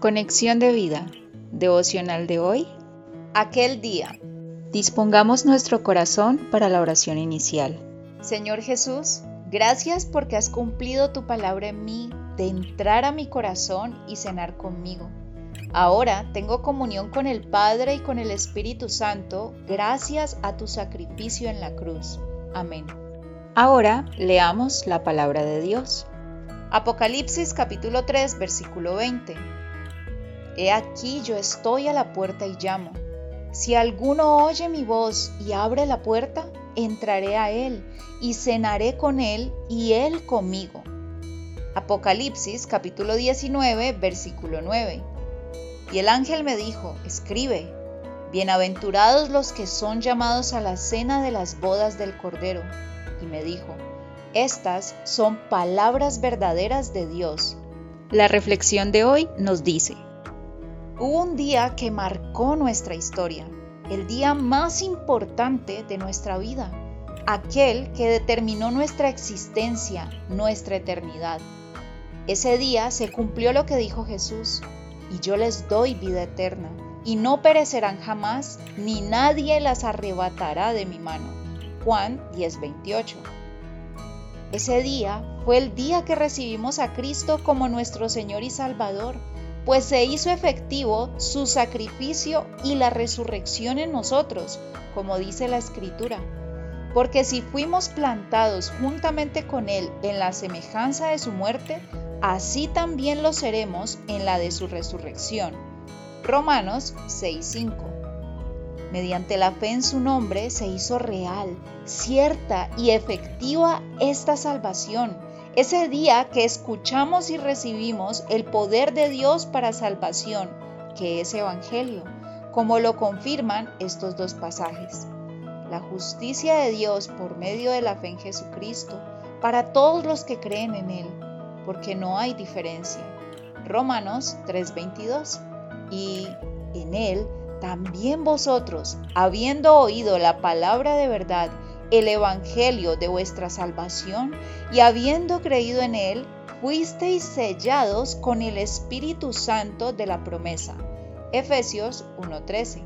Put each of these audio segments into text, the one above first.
Conexión de vida. Devocional de hoy. Aquel día. Dispongamos nuestro corazón para la oración inicial. Señor Jesús, gracias porque has cumplido tu palabra en mí de entrar a mi corazón y cenar conmigo. Ahora tengo comunión con el Padre y con el Espíritu Santo gracias a tu sacrificio en la cruz. Amén. Ahora leamos la palabra de Dios. Apocalipsis capítulo 3 versículo 20. He aquí yo estoy a la puerta y llamo. Si alguno oye mi voz y abre la puerta, entraré a él y cenaré con él y él conmigo. Apocalipsis capítulo 19 versículo 9. Y el ángel me dijo, escribe, bienaventurados los que son llamados a la cena de las bodas del Cordero y me dijo, estas son palabras verdaderas de Dios. La reflexión de hoy nos dice, hubo un día que marcó nuestra historia, el día más importante de nuestra vida, aquel que determinó nuestra existencia, nuestra eternidad. Ese día se cumplió lo que dijo Jesús, y yo les doy vida eterna, y no perecerán jamás, ni nadie las arrebatará de mi mano. Juan 10:28. Ese día fue el día que recibimos a Cristo como nuestro Señor y Salvador, pues se hizo efectivo su sacrificio y la resurrección en nosotros, como dice la Escritura. Porque si fuimos plantados juntamente con Él en la semejanza de su muerte, así también lo seremos en la de su resurrección. Romanos 6:5 mediante la fe en su nombre, se hizo real, cierta y efectiva esta salvación. Ese día que escuchamos y recibimos el poder de Dios para salvación, que es Evangelio, como lo confirman estos dos pasajes. La justicia de Dios por medio de la fe en Jesucristo para todos los que creen en Él, porque no hay diferencia. Romanos 3:22. Y en Él también vosotros, habiendo oído la palabra de verdad, el Evangelio de vuestra salvación, y habiendo creído en él, fuisteis sellados con el Espíritu Santo de la promesa. Efesios 1:13.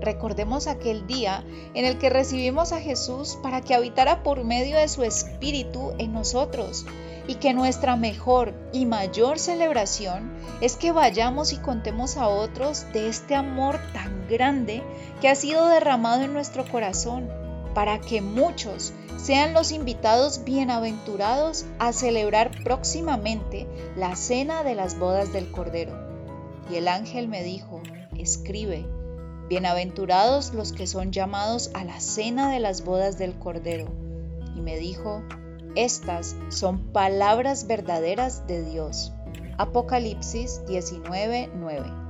Recordemos aquel día en el que recibimos a Jesús para que habitara por medio de su Espíritu en nosotros y que nuestra mejor y mayor celebración es que vayamos y contemos a otros de este amor tan grande que ha sido derramado en nuestro corazón, para que muchos sean los invitados bienaventurados a celebrar próximamente la cena de las bodas del Cordero. Y el ángel me dijo, escribe, bienaventurados los que son llamados a la cena de las bodas del Cordero. Y me dijo, estas son palabras verdaderas de Dios. Apocalipsis 19:9.